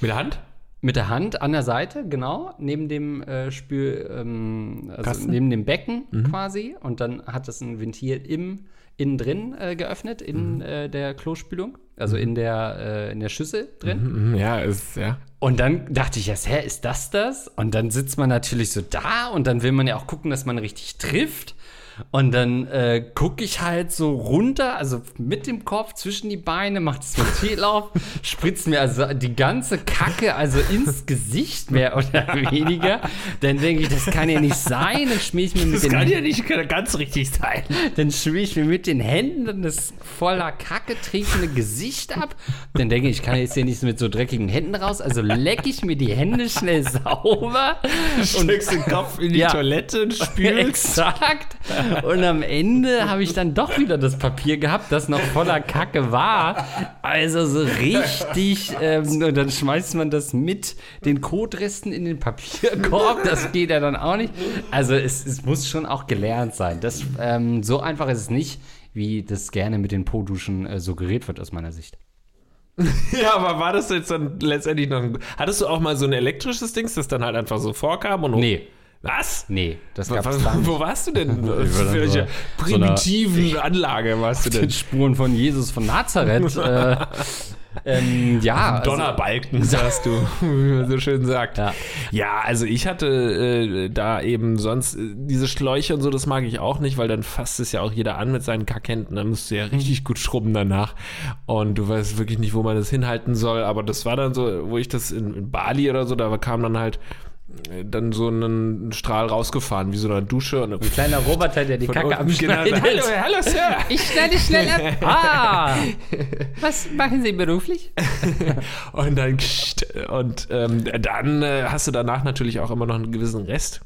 A: Mit der Hand?
B: Mit der Hand an der Seite, genau, neben dem äh, Spül, ähm, also
A: Kasten?
B: neben dem Becken quasi. Und dann hat es ein Ventil im, innen drin äh, geöffnet, in äh, der Klospülung, also in, der, äh, in der Schüssel drin.
A: Mhm, Ja, ist, ja.
B: Und dann dachte ich erst, hä, ist das das? Und dann sitzt man natürlich so da und dann will man ja auch gucken, dass man richtig trifft. Und dann äh, gucke ich halt so runter, also mit dem Kopf zwischen die Beine, mach das Ventil auf, spritzt mir also die ganze Kacke also ins Gesicht mehr oder weniger. Dann denke ich, das kann ja nicht sein. Dann schmier ich mir mit
A: Das
B: den
A: kann ja nicht ganz richtig sein.
B: dann schmier ich mir mit den Händen das voller Kacke trinkende Gesicht ab. Dann denke ich, ich kann jetzt hier nicht mit so dreckigen Händen raus. Also lecke ich mir die Hände schnell sauber.
A: Steckst den Kopf in die
B: Ja.
A: Toilette und spülst.
B: Exakt. Und am Ende habe ich dann doch wieder das Papier gehabt, das noch voller Kacke war. Also so richtig. Ähm, und dann schmeißt man das mit den Kotresten in den Papierkorb. Das geht ja dann auch nicht. Also es, es muss schon auch gelernt sein. Das, ähm, so einfach ist es nicht, wie das gerne mit den Po-Duschen äh, suggeriert wird aus meiner Sicht.
A: Ja, aber war das jetzt dann letztendlich noch ein, Hattest du auch mal so ein elektrisches Dings, das dann halt einfach so vorkam? Und
B: Nee.
A: Was?
B: Nee, das
A: Was,
B: gab's da nicht.
A: wo warst du denn?
B: dann
A: Für welche
B: so- so
A: primitiven Anlage warst du
B: Den
A: denn?
B: Spuren von Jesus von Nazareth. äh, ähm, ja, also-
A: Donnerbalken, sagst du, wie man so schön sagt.
B: Ja.
A: Ja, also ich hatte äh, da eben sonst äh, diese Schläuche und so, das mag ich auch nicht, weil dann fasst es ja auch jeder an mit seinen Kackhänden, dann musst du ja richtig gut schrubben danach und du weißt wirklich nicht, wo man das hinhalten soll, aber das war dann so, wo ich das in, in Bali oder so, da kam dann halt dann so ein Strahl rausgefahren, wie so eine Dusche und
B: Kleiner Roboter, der die Kacke
A: genau,
B: abschneidet.
A: so, hallo, hallo Sir.
B: Ich schneide schnell ab. Ah! Was machen Sie beruflich?
A: Und dann und ähm, dann äh, hast du danach natürlich auch immer noch einen gewissen Rest.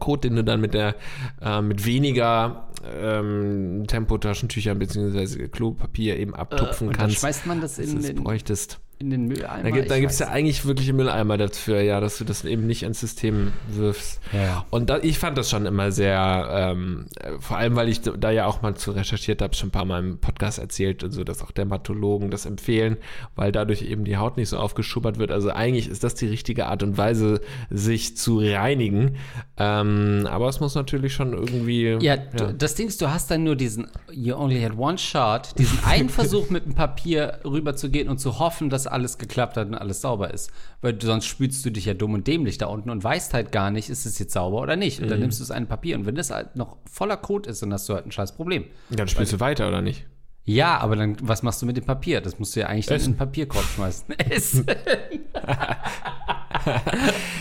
A: Code, den du dann mit der äh, mit weniger ähm, Tempotaschentüchern bzw. Klopapier eben abtupfen
B: Äh, Und dann
A: kannst.
B: schmeißt man das in den,
A: bräuchtest.
B: In den Mülleimer.
A: Da, gibt, es ja eigentlich wirkliche Mülleimer dafür, ja, dass du das eben nicht ins System wirfst.
B: Ja, ja.
A: Und da, ich fand das schon immer sehr, ähm, äh, vor allem, weil ich da- ja auch mal zu recherchiert habe, schon ein paar Mal im Podcast erzählt und so, dass auch Dermatologen das empfehlen, weil dadurch eben die Haut nicht so aufgeschubbert wird. Also eigentlich ist das die richtige Art und Weise, sich zu reinigen. Ähm, aber es muss natürlich schon irgendwie.
B: Ja, du- das Ding ist, du hast dann nur diesen You only had one shot, diesen einen Versuch mit dem Papier rüber zu gehen und zu hoffen, dass alles geklappt hat und alles sauber ist. Weil sonst spülst du dich ja dumm und dämlich da unten und weißt halt gar nicht, ist es jetzt sauber oder nicht. Und dann nimmst du es ein Papier und wenn das halt noch voller Kot ist, dann hast du halt ein scheiß Problem.
A: Dann spielst du weiter, oder nicht?
B: Ja, aber dann, was machst du mit dem Papier? Das musst du ja eigentlich dann in den Papierkorb schmeißen. Essen.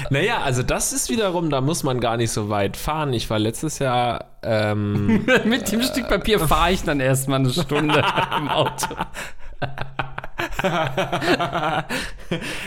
A: Naja, also das ist wiederum, da muss man gar nicht so weit fahren. Ich war letztes Jahr. Ähm,
B: mit dem Stück Papier fahre ich dann erstmal eine Stunde im Auto.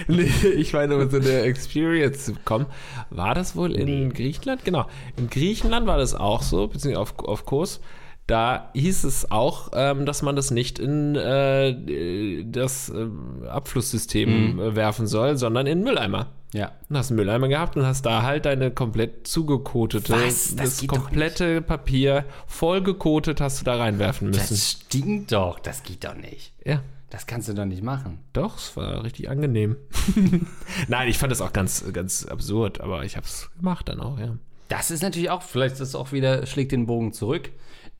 A: nee, ich meine, um so eine Experience zu bekommen. War das wohl in Griechenland? Genau. In Griechenland war das auch so, beziehungsweise auf, auf Kurs. Da hieß es auch, ähm, dass man das nicht in äh, das ähm, Abflusssystem äh, werfen soll, sondern in Mülleimer.
B: Ja.
A: Du hast einen Mülleimer gehabt und hast da halt deine komplett zugekotete,
B: Was? Das
A: das, komplette Papier voll gekotet hast du da reinwerfen müssen.
B: Das stinkt doch. Das geht doch nicht.
A: ja.
B: Das kannst du doch nicht machen.
A: Doch, es war richtig angenehm. Nein, ich fand das auch ganz, ganz absurd, aber ich habe es gemacht dann auch, ja.
B: Das ist natürlich auch, vielleicht ist es auch wieder, schlägt den Bogen zurück.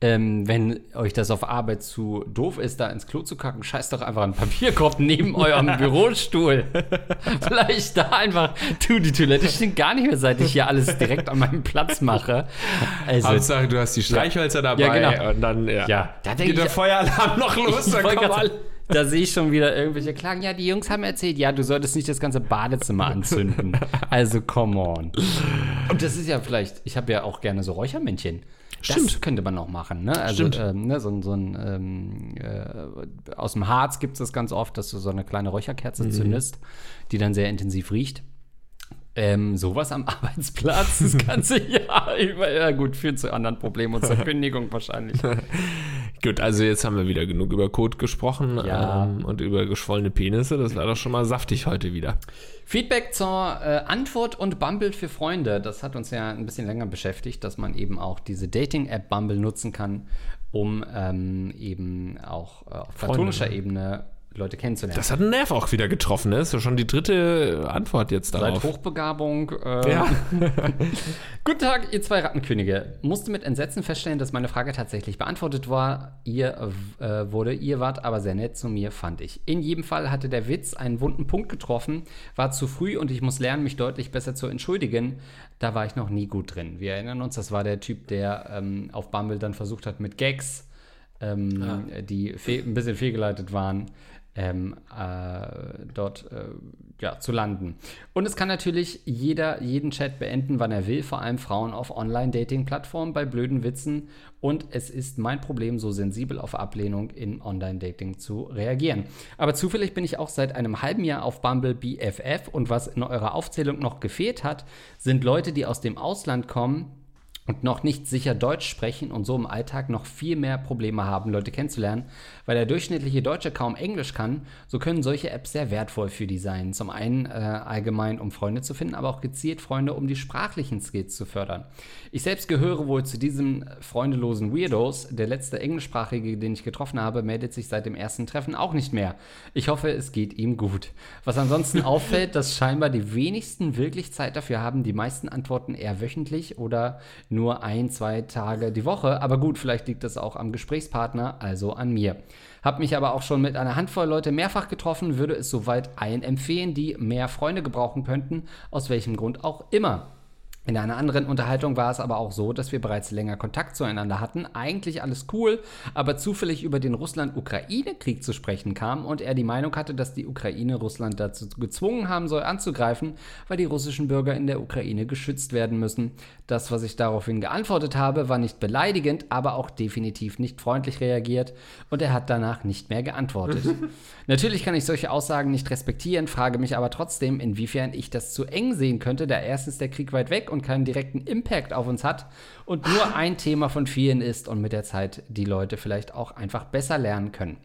B: Ähm, wenn euch das auf Arbeit zu doof ist, da ins Klo zu kacken, scheißt doch einfach einen Papierkorb neben eurem Bürostuhl. Vielleicht da einfach, du, die Toilette stinkt gar nicht mehr, seit ich hier alles direkt an meinem Platz mache. Also,
A: Hauptsache, du hast die Streichhölzer dabei
B: Ja, genau.
A: und dann ja,
B: Ja, da
A: geht der
B: ich-
A: Feueralarm noch los, dann kommen alle.
B: Da sehe ich schon wieder irgendwelche Klagen. Ja, die Jungs haben erzählt, ja, du solltest nicht das ganze Badezimmer anzünden. Also, come on. Und das ist ja vielleicht, ich habe ja auch gerne so Räuchermännchen. Das
A: Stimmt.
B: könnte man auch machen, ne? Also,
A: Stimmt.
B: ähm, ne, so, ein- so ein, ähm, äh, aus dem Harz gibt es das ganz oft, dass du so eine kleine Räucherkerze
A: Mhm.
B: zündest, die dann sehr intensiv riecht. Ähm, sowas am Arbeitsplatz das ganze Jahr über, ja gut, führt zu anderen Problemen und zur Kündigung wahrscheinlich.
A: Gut, also jetzt haben wir wieder genug über Code gesprochen
B: Ja.
A: ähm, und über geschwollene Penisse. Das war doch schon mal saftig heute wieder.
B: Feedback zur äh, Antwort und Bumble für Freunde. Das hat uns ja ein bisschen länger beschäftigt, dass man eben auch diese Dating-App Bumble nutzen kann, um ähm, eben auch äh, auf platonischer
A: ne?
B: Ebene Leute kennenzulernen.
A: Das hat einen Nerv auch wieder getroffen, ne? Das ist ja schon die dritte Antwort jetzt darauf.
B: Seit Hochbegabung. Äh,
A: Ja.
B: Guten Tag, ihr zwei Rattenkönige. Musste mit Entsetzen feststellen, dass meine Frage tatsächlich beantwortet war. Ihr äh, wurde, ihr wart aber sehr nett zu mir, fand ich. In jedem Fall hatte der Witz einen wunden Punkt getroffen, war zu früh und ich muss lernen, mich deutlich besser zu entschuldigen. Da war ich noch nie gut drin. Wir erinnern uns, das war der Typ, der ähm, auf Bumble dann versucht hat mit Gags, ähm, die fe- ein bisschen fehlgeleitet waren, ähm, äh, dort äh, ja, zu landen. Und es kann natürlich jeder jeden Chat beenden, wann er will, vor allem Frauen auf Online-Dating-Plattformen bei blöden Witzen. Und es ist mein Problem, so sensibel auf Ablehnung in Online-Dating zu reagieren. Aber zufällig bin ich auch seit einem halben Jahr auf Bumble BFF und was in eurer Aufzählung noch gefehlt hat, sind Leute, die aus dem Ausland kommen und noch nicht sicher Deutsch sprechen und so im Alltag noch viel mehr Probleme haben, Leute kennenzulernen, weil der durchschnittliche Deutsche kaum Englisch kann, so können solche Apps sehr wertvoll für die sein. Zum einen äh, allgemein, um Freunde zu finden, aber auch gezielt Freunde, um die sprachlichen Skills zu fördern. Ich selbst gehöre wohl zu diesen freundelosen Weirdos. Der letzte englischsprachige, den ich getroffen habe, meldet sich seit dem ersten Treffen auch nicht mehr. Ich hoffe, es geht ihm gut. Was ansonsten auffällt, dass scheinbar die wenigsten wirklich Zeit dafür haben. Die meisten antworten eher wöchentlich oder nur ein, zwei Tage die Woche. Aber gut, vielleicht liegt das auch am Gesprächspartner, also an mir. Hab mich aber auch schon mit einer Handvoll Leute mehrfach getroffen, würde es soweit allen empfehlen, die mehr Freunde gebrauchen könnten, aus welchem Grund auch immer. In einer anderen Unterhaltung war es aber auch so, dass wir bereits länger Kontakt zueinander hatten. Eigentlich alles cool, aber zufällig über den Russland-Ukraine-Krieg zu sprechen kam und er die Meinung hatte, dass die Ukraine Russland dazu gezwungen haben soll, anzugreifen, weil die russischen Bürger in der Ukraine geschützt werden müssen. Das, was ich daraufhin geantwortet habe, war nicht beleidigend, aber auch definitiv nicht freundlich reagiert und er hat danach nicht mehr geantwortet. Natürlich kann ich solche Aussagen nicht respektieren, frage mich aber trotzdem, inwiefern ich das zu eng sehen könnte, da erstens der Krieg weit weg und keinen direkten Impact auf uns hat und nur ein Thema von vielen ist und mit der Zeit die Leute vielleicht auch einfach besser lernen können.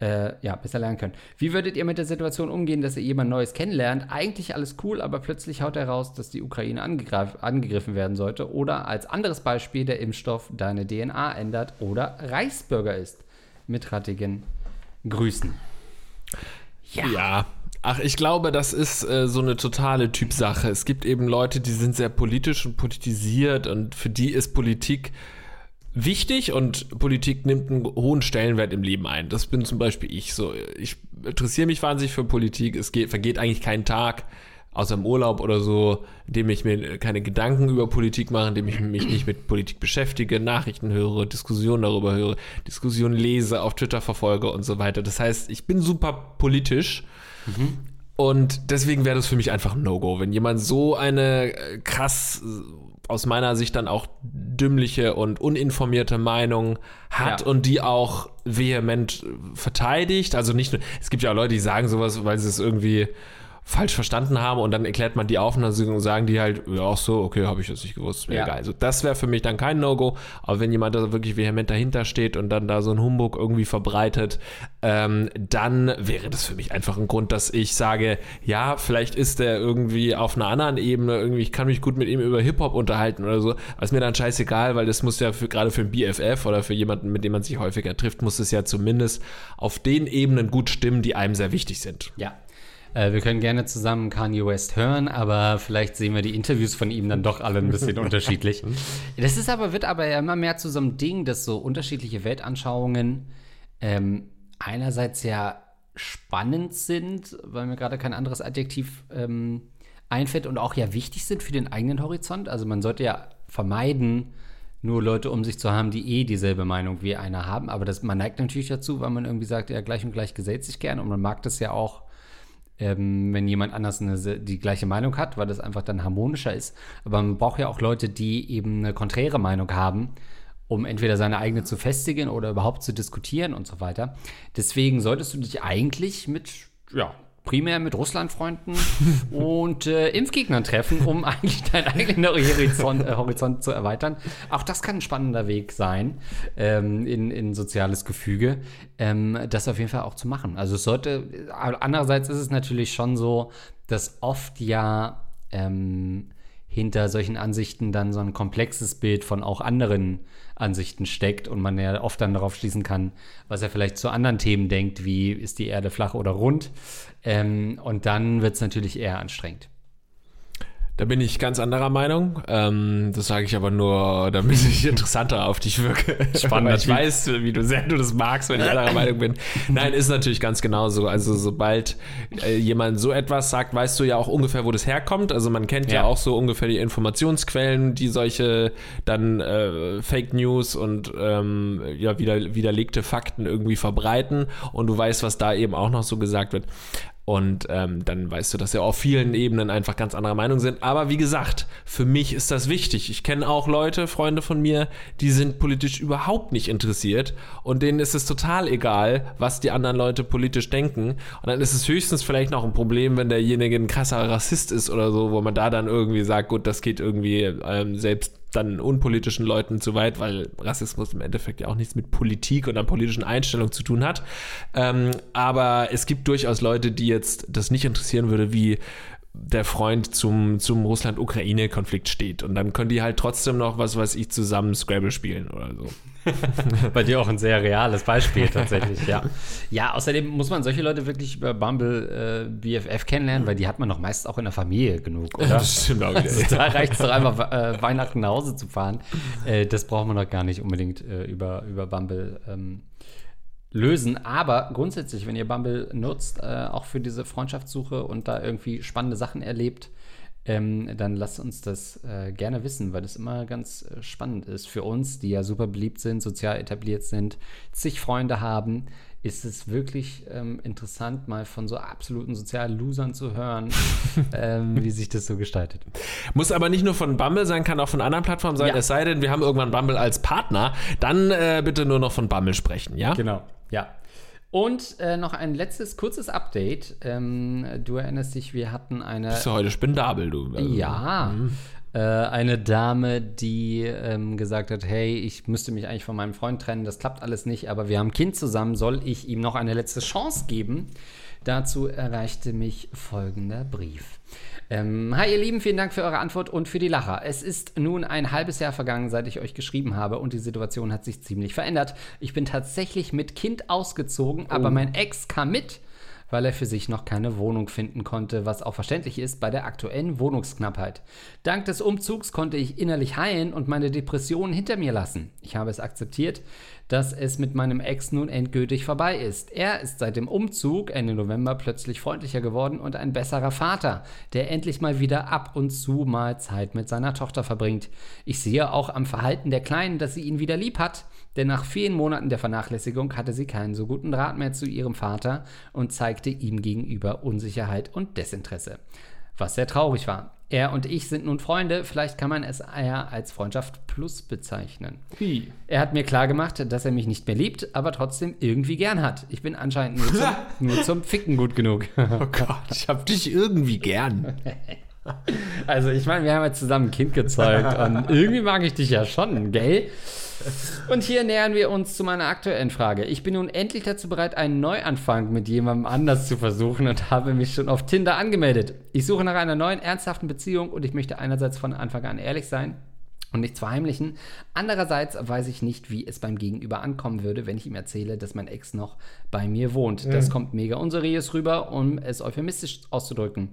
B: Äh, ja, besser lernen können. Wie würdet ihr mit der Situation umgehen, dass ihr jemand Neues kennenlernt? Eigentlich alles cool, aber plötzlich haut er raus, dass die Ukraine angegriffen werden sollte. Oder als anderes Beispiel der Impfstoff deine DNA ändert oder Reichsbürger ist. Mit rattigen Grüßen.
A: Ja. Ach, ich glaube, das ist äh, so eine totale Typsache. Es gibt eben Leute, die sind sehr politisch und politisiert und für die ist Politik wichtig und Politik nimmt einen hohen Stellenwert im Leben ein. Das bin zum Beispiel ich. So, ich interessiere mich wahnsinnig für Politik. Es geht, vergeht eigentlich kein Tag, außer im Urlaub oder so, in dem ich mir keine Gedanken über Politik mache, in dem ich mich nicht mit Politik beschäftige, Nachrichten höre, Diskussionen darüber höre, Diskussionen lese, auf Twitter verfolge und so weiter. Das heißt, ich bin super politisch. Und deswegen wäre das für mich einfach ein No-Go. Wenn jemand so eine äh, krass, äh, aus meiner Sicht dann auch dümmliche und uninformierte Meinung hat
B: Ja.
A: und die auch vehement äh, verteidigt. Also nicht nur, es gibt ja auch Leute, die sagen sowas, weil sie es irgendwie falsch verstanden haben und dann erklärt man die auf und dann sagen die halt, ja, auch so, okay, habe ich jetzt nicht gewusst, mir
B: Ja.
A: egal. Also das wäre für mich dann kein No-Go, aber wenn jemand da wirklich vehement dahinter steht und dann da so ein Humbug irgendwie verbreitet, ähm, dann wäre das für mich einfach ein Grund, dass ich sage, ja, vielleicht ist der irgendwie auf einer anderen Ebene, irgendwie, ich kann mich gut mit ihm über Hip-Hop unterhalten oder so, aber ist mir dann scheißegal, weil das muss ja für, gerade für ein BFF oder für jemanden, mit dem man sich häufiger trifft, muss es ja zumindest auf den Ebenen gut stimmen, die einem sehr wichtig sind.
B: Ja. Äh, wir können gerne zusammen Kanye West hören, aber vielleicht sehen wir die Interviews von ihm dann doch alle ein bisschen unterschiedlich. Das ist aber, wird aber ja immer mehr zu so einem Ding, dass so unterschiedliche Weltanschauungen ähm, einerseits ja spannend sind, weil mir gerade kein anderes Adjektiv ähm, einfällt und auch ja wichtig sind für den eigenen Horizont. Also man sollte ja vermeiden, nur Leute um sich zu haben, die eh dieselbe Meinung wie einer haben. Aber das, man neigt natürlich dazu, weil man irgendwie sagt, ja, gleich und gleich gesellt sich gern und man mag das ja auch, ähm, wenn jemand anders eine, die gleiche Meinung hat, weil das einfach dann harmonischer ist. Aber man braucht ja auch Leute, die eben eine konträre Meinung haben, um entweder seine eigene zu festigen oder überhaupt zu diskutieren und so weiter. Deswegen solltest du dich eigentlich mit, ja, primär mit Russlandfreunden und äh, Impfgegnern treffen, um eigentlich deinen eigenen Horizont, äh, Horizont zu erweitern. Auch das kann ein spannender Weg sein ähm, in, in soziales Gefüge, ähm, das auf jeden Fall auch zu machen. Also es sollte, äh, andererseits ist es natürlich schon so, dass oft ja ähm, hinter solchen Ansichten dann so ein komplexes Bild von auch anderen Ansichten steckt und man ja oft dann darauf schließen kann, was er vielleicht zu anderen Themen denkt, wie ist die Erde flach oder rund. Ähm, und dann wird es natürlich eher anstrengend.
A: Da bin ich ganz anderer Meinung. Ähm, das sage ich aber nur, damit ich interessanter auf dich wirke. Spannend. Ich weiß, wie du sehr du das magst, wenn ich anderer Meinung bin. Nein, ist natürlich ganz genauso. Also sobald äh, jemand so etwas sagt, weißt du ja auch ungefähr, wo das herkommt. Also man kennt ja, ja auch so ungefähr die Informationsquellen, die solche dann äh, Fake News und ähm, ja, wieder, widerlegte Fakten irgendwie verbreiten. Und du weißt, was da eben auch noch so gesagt wird. Und ähm, dann weißt du, dass wir auf vielen Ebenen einfach ganz anderer Meinung sind. Aber wie gesagt, für mich ist das wichtig. Ich kenne auch Leute, Freunde von mir, die sind politisch überhaupt nicht interessiert und denen ist es total egal, was die anderen Leute politisch denken. Und dann ist es höchstens vielleicht noch ein Problem, wenn derjenige ein krasser Rassist ist oder so, wo man da dann irgendwie sagt, gut, das geht irgendwie ähm, selbst dann unpolitischen Leuten zu weit, weil Rassismus im Endeffekt ja auch nichts mit Politik und einer politischen Einstellung zu tun hat. Ähm, aber es gibt durchaus Leute, die jetzt das nicht interessieren würde, wie der Freund zum, zum Russland-Ukraine-Konflikt steht. Und dann können die halt trotzdem noch, was weiß ich, zusammen Scrabble spielen oder so.
B: Bei dir auch ein sehr reales Beispiel tatsächlich, ja. Ja, außerdem muss man solche Leute wirklich über Bumble äh, BFF kennenlernen, weil die hat man doch meist auch in der Familie genug, oder? Das stimmt auch. Also, da reicht es doch einfach, äh, Weihnachten nach Hause zu fahren. Äh, das braucht man doch gar nicht unbedingt äh, über, über Bumble ähm, lösen. Aber grundsätzlich, wenn ihr Bumble nutzt, äh, auch für diese Freundschaftssuche und da irgendwie spannende Sachen erlebt, ähm, dann lasst uns das äh, gerne wissen, weil das immer ganz äh, spannend ist für uns, die ja super beliebt sind, sozial etabliert sind, zig Freunde haben. Ist es wirklich ähm, interessant, mal von so absoluten sozialen Losern zu hören, ähm, wie sich das so gestaltet.
A: Muss aber nicht nur von Bumble sein, kann auch von anderen Plattformen sein. Ja. Es sei denn, wir haben irgendwann Bumble als Partner, dann äh, bitte nur noch von Bumble sprechen, ja?
B: Genau, ja. Und äh, noch ein letztes kurzes Update. Ähm, du erinnerst dich, wir hatten eine.
A: Bist du heute spendabel, du?
B: Also, ja. Mhm. Äh, eine Dame, die ähm, gesagt hat: Hey, ich müsste mich eigentlich von meinem Freund trennen, das klappt alles nicht, aber wir haben ein Kind zusammen, soll ich ihm noch eine letzte Chance geben? Dazu erreichte mich folgender Brief. Ähm, hi ihr Lieben, vielen Dank für eure Antwort und für die Lacher. Es ist nun ein halbes Jahr vergangen, seit ich euch geschrieben habe und die Situation hat sich ziemlich verändert. Ich bin tatsächlich mit Kind ausgezogen, oh. aber mein Ex kam mit weil er für sich noch keine Wohnung finden konnte, was auch verständlich ist bei der aktuellen Wohnungsknappheit. Dank des Umzugs konnte ich innerlich heilen und meine Depressionen hinter mir lassen. Ich habe es akzeptiert, dass es mit meinem Ex nun endgültig vorbei ist. Er ist seit dem Umzug Ende November plötzlich freundlicher geworden und ein besserer Vater, der endlich mal wieder ab und zu mal Zeit mit seiner Tochter verbringt. Ich sehe auch am Verhalten der Kleinen, dass sie ihn wieder lieb hat denn nach vielen Monaten der Vernachlässigung hatte sie keinen so guten Draht mehr zu ihrem Vater und zeigte ihm gegenüber Unsicherheit und Desinteresse. Was sehr traurig war. Er und ich sind nun Freunde, vielleicht kann man es eher als Freundschaft plus bezeichnen. Wie? Er hat mir klargemacht, dass er mich nicht mehr liebt, aber trotzdem irgendwie gern hat. Ich bin anscheinend nur zum, nur zum Ficken gut genug.
A: oh Gott, ich hab dich irgendwie gern.
B: Also ich meine, wir haben jetzt zusammen ein Kind gezeugt und irgendwie mag ich dich ja schon, gell? Und hier nähern wir uns zu meiner aktuellen Frage. Ich bin nun endlich dazu bereit, einen Neuanfang mit jemandem anders zu versuchen und habe mich schon auf Tinder angemeldet. Ich suche nach einer neuen, ernsthaften Beziehung und ich möchte einerseits von Anfang an ehrlich sein und nichts verheimlichen. Andererseits weiß ich nicht, wie es beim Gegenüber ankommen würde, wenn ich ihm erzähle, dass mein Ex noch bei mir wohnt. Mhm. Das kommt mega unseriös rüber, um es euphemistisch auszudrücken.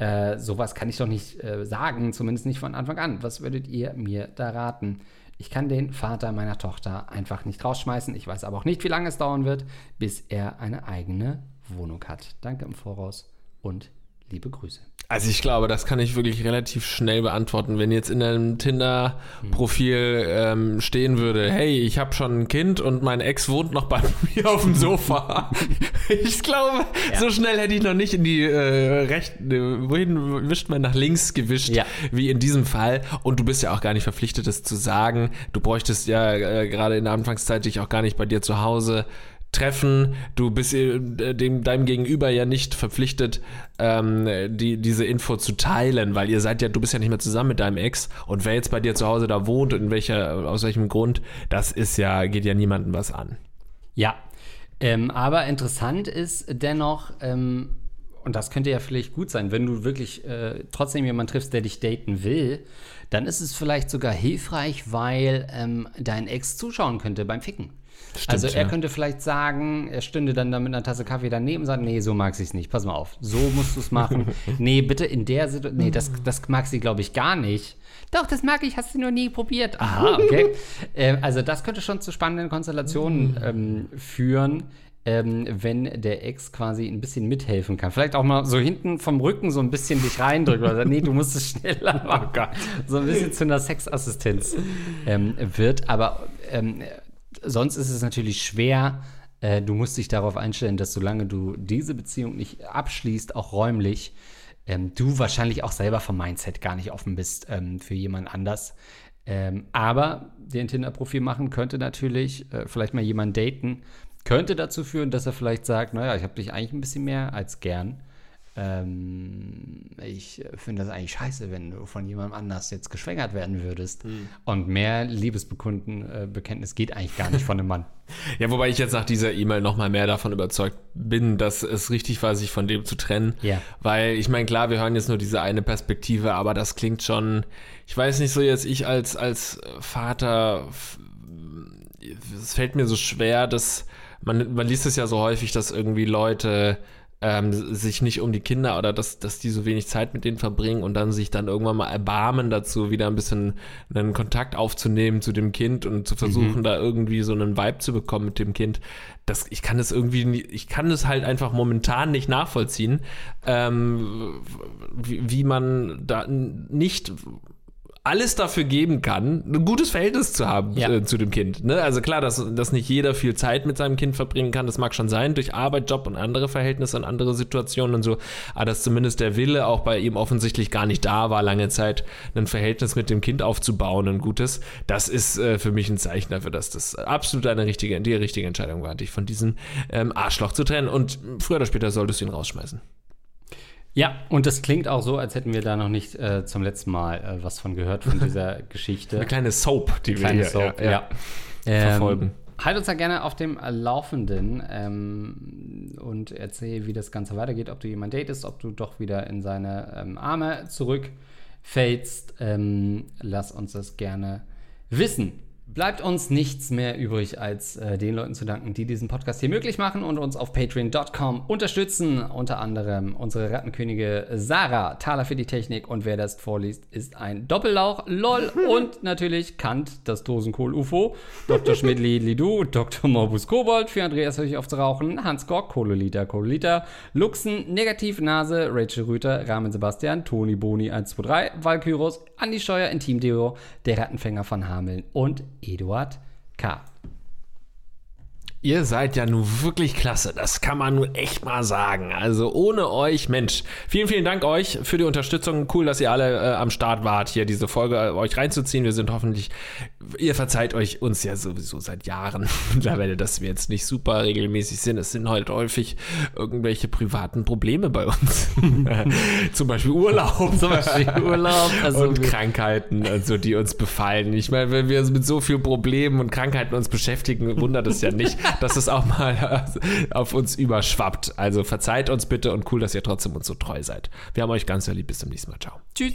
B: Äh, sowas kann ich doch nicht äh, sagen, zumindest nicht von Anfang an. Was würdet ihr mir da raten? Ich kann den Vater meiner Tochter einfach nicht rausschmeißen. Ich weiß aber auch nicht, wie lange es dauern wird, bis er eine eigene Wohnung hat. Danke im Voraus und liebe Grüße.
A: Also ich glaube, das kann ich wirklich relativ schnell beantworten. Wenn jetzt in einem Tinder-Profil ähm, stehen würde, hey, ich habe schon ein Kind und mein Ex wohnt noch bei mir auf dem Sofa. ich glaube, ja. so schnell hätte ich noch nicht in die äh, rechten, äh, wohin wischt man nach links gewischt, ja. wie in diesem Fall. Und du bist ja auch gar nicht verpflichtet, das zu sagen. Du bräuchtest ja äh, gerade in der Anfangszeit dich auch gar nicht bei dir zu Hause treffen. Du bist äh, dem, deinem Gegenüber ja nicht verpflichtet, ähm, die, diese Info zu teilen, weil ihr seid ja, du bist ja nicht mehr zusammen mit deinem Ex und wer jetzt bei dir zu Hause da wohnt und in welcher, aus welchem Grund, das ist ja, geht ja niemandem was an.
B: Ja. Ähm, aber interessant ist dennoch, ähm, und das könnte ja vielleicht gut sein, wenn du wirklich äh, trotzdem jemanden triffst, der dich daten will, dann ist es vielleicht sogar hilfreich, weil ähm, dein Ex zuschauen könnte beim Ficken.
A: Stimmt,
B: also er
A: ja.
B: könnte vielleicht sagen, er stünde dann da mit einer Tasse Kaffee daneben und sagt, nee, so mag sie es nicht, pass mal auf, so musst du es machen. nee, bitte in der Situation, nee, das, das mag sie, glaube ich, gar nicht. Doch, das mag ich, hast du noch nie probiert. Aha, okay. äh, also das könnte schon zu spannenden Konstellationen ähm, führen, ähm, wenn der Ex quasi ein bisschen mithelfen kann. Vielleicht auch mal so hinten vom Rücken so ein bisschen dich reindrücken oder nee, du musst es schneller machen. so ein bisschen zu einer Sexassistenz ähm, wird. Aber ähm, sonst ist es natürlich schwer. Äh, du musst dich darauf einstellen, dass solange du diese Beziehung nicht abschließt, auch räumlich, ähm, du wahrscheinlich auch selber vom Mindset gar nicht offen bist ähm, für jemand anders. Ähm, aber den Tinder-Profil machen könnte natürlich äh, vielleicht mal jemanden daten, könnte dazu führen, dass er vielleicht sagt, naja, ich habe dich eigentlich ein bisschen mehr als gern. Ähm, ich finde das eigentlich scheiße, wenn du von jemandem anders jetzt geschwängert werden würdest. Und mehr Liebesbekunden, äh, geht eigentlich gar nicht von einem Mann.
A: Ja, wobei ich jetzt nach dieser E-Mail noch mal mehr davon überzeugt bin, dass es richtig war, sich von dem zu trennen.
B: Ja.
A: Weil ich meine, klar, wir hören jetzt nur diese eine Perspektive, aber das klingt schon, ich weiß nicht so jetzt, ich als, als Vater, es fällt mir so schwer, dass man, man liest es ja so häufig, dass irgendwie Leute ähm, sich nicht um die Kinder oder dass, dass die so wenig Zeit mit denen verbringen und dann sich dann irgendwann mal erbarmen dazu, wieder ein bisschen einen Kontakt aufzunehmen zu dem Kind und zu versuchen, da irgendwie so einen Vibe zu bekommen mit dem Kind. Das, ich kann es irgendwie, nie, ich kann es halt einfach momentan nicht nachvollziehen, ähm, wie, wie man da nicht alles dafür geben kann, ein gutes Verhältnis zu haben
B: Ja.
A: äh, zu dem Kind. Ne? Also klar, dass, dass nicht jeder viel Zeit mit seinem Kind verbringen kann, das mag schon sein, durch Arbeit, Job und andere Verhältnisse und andere Situationen und so, aber dass zumindest der Wille auch bei ihm offensichtlich gar nicht da war, lange Zeit ein Verhältnis mit dem Kind aufzubauen, ein gutes, das ist äh, für mich ein Zeichen dafür, dass das absolut eine richtige, die richtige Entscheidung war, dich von diesem ähm, Arschloch zu trennen und früher oder später solltest du ihn rausschmeißen.
B: Ja, und das klingt auch so, als hätten wir da noch nicht äh, zum letzten Mal äh, was von gehört, von dieser Geschichte.
A: Eine kleine Soap, die wir
B: Kleine
A: hier
B: Soap,
A: ja,
B: ja.
A: verfolgen.
B: Ähm, halt uns da gerne auf dem Laufenden ähm, und erzähl, wie das Ganze weitergeht, ob du jemand datest, ob du doch wieder in seine ähm, Arme zurückfällst. Ähm, lass uns das gerne wissen. Bleibt uns nichts mehr übrig, als äh, den Leuten zu danken, die diesen Podcast hier möglich machen und uns auf patreon.com unterstützen. Unter anderem unsere Rattenkönige Sarah, Taler für die Technik und wer das vorliest, ist ein Doppellauch, LOL und natürlich Kant, das Dosenkohl-UFO, Dr. Schmidli Lidu, Dr. Morbus Kobold, für Andreas Höch aufs Rauchen, Hans Gork, Kohleliter, Kohleliter, Luxen, Negativ Nase, Rachel Rüther, Rahmen Sebastian, Toni Boni 123, Valkyros, Andi Scheuer, Intimdeo, der Rattenfänger von Hameln und Eduard K.
A: Ihr seid ja nun wirklich klasse. Das kann man nur echt mal sagen. Also ohne euch, Mensch. Vielen, vielen Dank euch für die Unterstützung. Cool, dass ihr alle äh, am Start wart, hier diese Folge äh, euch reinzuziehen. Wir sind hoffentlich, ihr verzeiht euch uns ja sowieso seit Jahren mittlerweile, dass wir jetzt nicht super regelmäßig sind. Es sind halt häufig irgendwelche privaten Probleme bei uns. Zum Beispiel Urlaub.
B: Zum Beispiel Urlaub. Also
A: und Krankheiten, also die uns befallen. Ich meine, wenn wir mit so vielen Problemen und Krankheiten uns beschäftigen, wundert es ja nicht, dass es auch mal auf uns überschwappt. Also verzeiht uns bitte und cool, dass ihr trotzdem uns so treu seid. Wir haben euch ganz sehr lieb. Bis zum nächsten Mal. Ciao.
B: Tschüss.